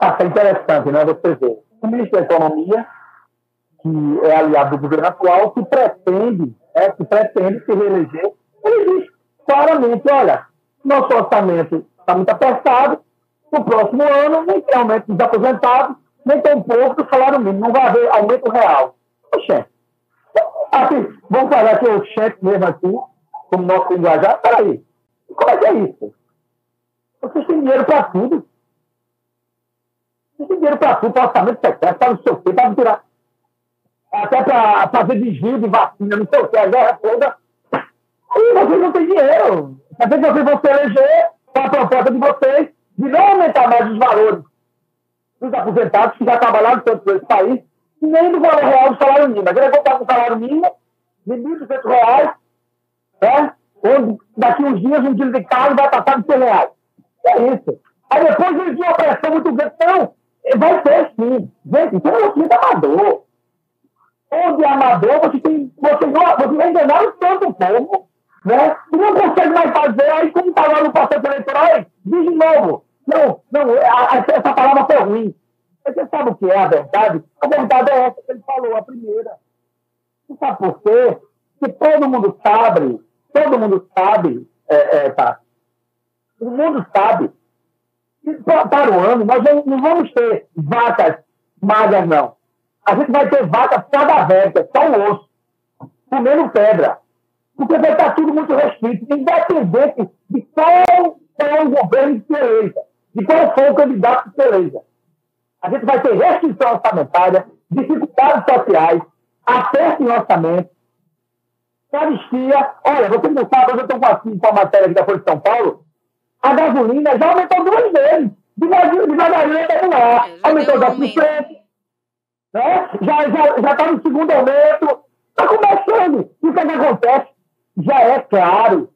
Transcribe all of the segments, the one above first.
Ah, é interessante, né? Você vê. O ministro da Economia, que é aliado do governo atual, que pretende, é, que pretende se reeleger, ele diz claramente, olha, nosso orçamento está muito apertado, no próximo ano nem tem aumento dos aposentados, nem tem pouco do salário mínimo, não vai haver aumento real. Oxê. Assim, vamos falar que o chefe mesmo assim, como nosso linguajar, peraí, como é que é isso? Vocês têm dinheiro para tudo. Vocês têm dinheiro para tudo, para orçamento secreto, para não sei o quê, para tirar. Até para fazer desvio de vacina, não sei o quê, a guerra toda. E vocês não têm dinheiro. Dizer que vocês vão se eleger com a proposta de vocês de não aumentar mais os valores dos aposentados que já trabalharam tanto nesse país, nem do valor real do salário mínimo. Agora voltar com o salário mínimo de R$ 1.200, né? onde daqui uns dias um quilo de carne vai passar de 100 reais. É isso. Aí depois eles uma pressão muito grande. Não, vai ser sim. Gente, isso é um assunto amador. Onde é amador, você tem. Você, você vai enganar tanto o povo, né? E não consegue mais fazer, aí como está lá no processo eleitoral, diz de novo. Não, não, essa palavra foi ruim. Você sabe o que é a verdade? A verdade é essa que ele falou, a primeira. Você sabe por quê? Que todo mundo sabe, todo mundo sabe, é, é, tá? O mundo sabe para o ano nós não vamos ter vacas magras, não. A gente vai ter vacas cadavélicas, só o osso, comendo pedra. Porque vai estar tudo muito restrito, independente de qual é o governo se eleja, de qual for o candidato se eleja. A gente vai ter restrição orçamentária, dificuldades sociais, aperto em orçamento, caristia. Olha, você não sabe, eu estou com a matéria aqui da Folha de São Paulo, a gasolina já aumentou duas vezes. Devagarinho está no ar. Aumentou 10%. Né? Já está já, já tá no segundo aumento. Está começando. E o que, é que acontece? Já é claro.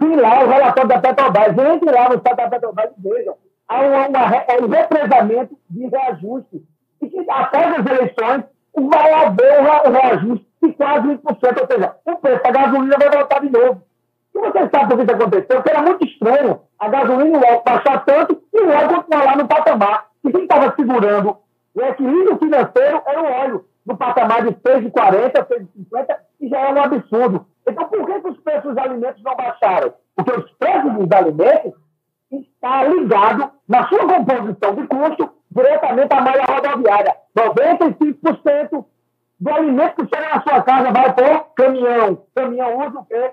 Tem lá o relatório da Petrobras. Entre lá no site da Petrobras e vejam. Há uma, uma, um represamento de reajuste. E que após as eleições vai haver um reajuste de quase 20%. Ou seja, o preço da gasolina vai voltar de novo. E você sabe por que aconteceu? Porque era muito estranho a gasolina o óleo baixar tanto e o óleo continuar lá no patamar. E quem estava segurando o equilíbrio financeiro era o óleo, no patamar de 6,40, 6,50, e já é um absurdo. Então, por que, que os preços dos alimentos não baixaram? Porque os preços dos alimentos estão ligados, na sua composição de custo, diretamente à malha rodoviária. 95% do alimento que chega na sua casa vai por caminhão. Caminhão usa o quê?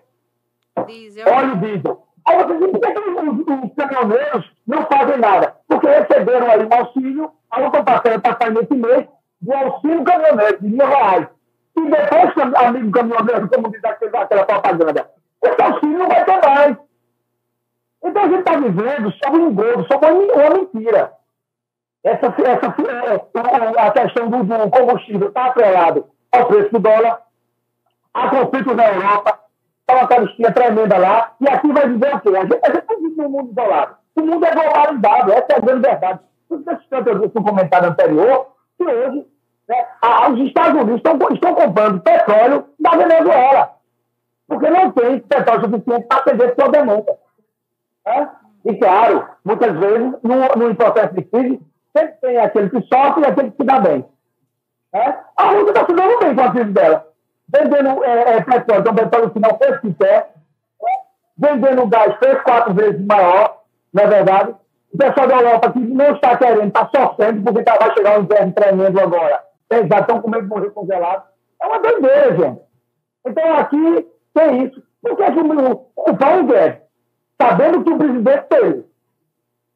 Diesel. Óleo diesel. Aí você diz, por que os, os caminhoneiros não fazem nada? Porque receberam aí um auxílio, a outra passando passar nesse mês, de auxílio caminhoneiro, de mil reais. E depois, amigo caminhoneiro, como diz aquela, propaganda, esse auxílio não vai ter mais. Então a gente está vivendo sobre um engodo, sobre uma, mentira. Essa, essa, é, a questão do, do combustível está atrelado ao preço do dólar, a conflitos na Europa, uma caristia tremenda lá, e aqui vai dizer o quê? A gente, a gente não vive num mundo isolado. O mundo é globalizado, essa é a grande verdade. Por isso que eu no comentário anterior, que hoje né, os Estados Unidos estão, estão comprando petróleo da Venezuela, porque não tem petróleo suficiente para atender sua demanda. Né? E, claro, muitas vezes, no processo de crise, sempre tem aquele que sofre e aquele que se dá bem. Né? A Rússia está se dando bem com a crise dela vendendo é, é, petróleo, então petróleo final preço que quer, vendendo gás três, quatro vezes maior, não é verdade? O pessoal da Europa que não está querendo, está sofrendo, porque tá, vai chegar um inverno tremendo agora. Eles já estão com medo de morrer congelado. É uma doideira, gente. Então aqui tem isso. Por que, que o, o Paulo Guedes, sabendo que o presidente dele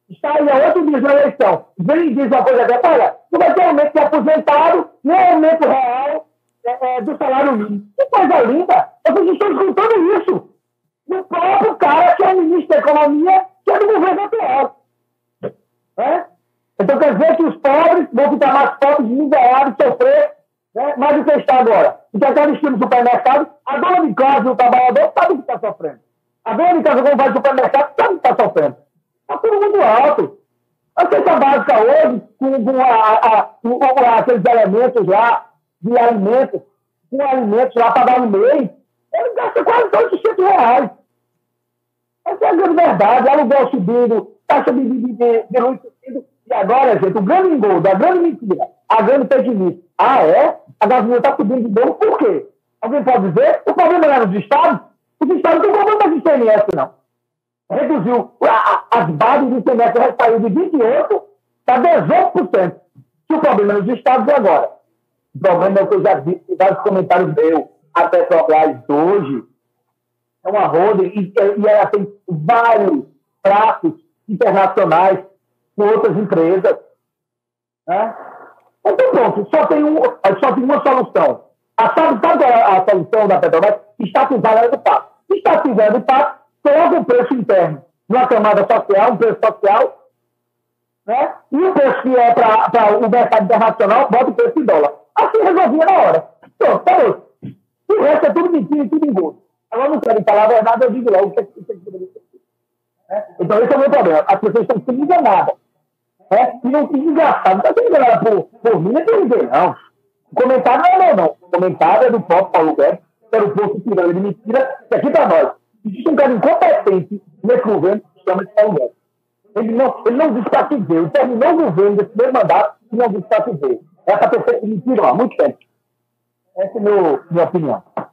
está aí há oito dias na eleição, vem e diz uma coisa dessa, olha, não vai ter aumento de aposentado, nem aumento real, é, é, do salário mínimo. Que coisa linda! Vocês estão escutando isso do próprio cara que é o ministro da Economia, que é do governo atual. É? Então quer dizer que os pobres vão ficar mais pobres, miseráveis, sofrer né? mais do que está agora. Então, aquela esquina no supermercado, a dona de casa, o trabalhador, sabe que está sofrendo. A dona de casa, quando vai no supermercado, sabe que está sofrendo. Está tudo muito alto. A cesta básica hoje, com, com, a, a, com aqueles elementos lá, de alimentos, com alimentos lá para dar um mês, ele gasta quase 800 reais. Essa é a grande verdade. Aluguel subindo, taxa de, de, de, de luz subindo, E agora, gente, o grande engoldo, a grande mentira, a grande fake news. Ah, é? A gasolina está subindo de novo, por quê? Alguém pode dizer? O problema não é nos estados? Os estados não estão problema de ICMS, não. Reduziu. as bases do ICMS saiu de 28% para 18%. Se o problema é nos estados, e agora? O problema é o que eu já disse, vários comentários meus, a Petrobras hoje, é uma roda e, e ela tem vários traços internacionais com outras empresas. Né? Então, pronto, só tem, um, só tem uma solução. A, sabe, sabe a, a solução da Petrobras? Estatizar ela do pato. Estatizar do pato, coloca o preço interno numa camada social, um preço social, né? e o preço que é para o mercado internacional, bota o preço em dólar. Assim resolvia na hora. Pronto, parou. O resto é tudo mentira e tudo engordo. Agora não querem falar a verdade, eu digo logo o que é que você é? Então, esse é o meu problema. As pessoas estão sendo enganadas. É? E não fica engraçado. Não está sendo enganada por, por mim, nem por ninguém, não. O comentário não é não, não. O comentário é do próprio Paulo Guedes, que era o posto tirando de mentira, que aqui para nós. Existe um cara incompetente nesse governo que chama de Paulo Guedes. Ele não, ele não veio. Ele terminou o governo desse primeiro mandato e não disse para. É para ter feito mentira há muito tempo. Essa é a minha opinião.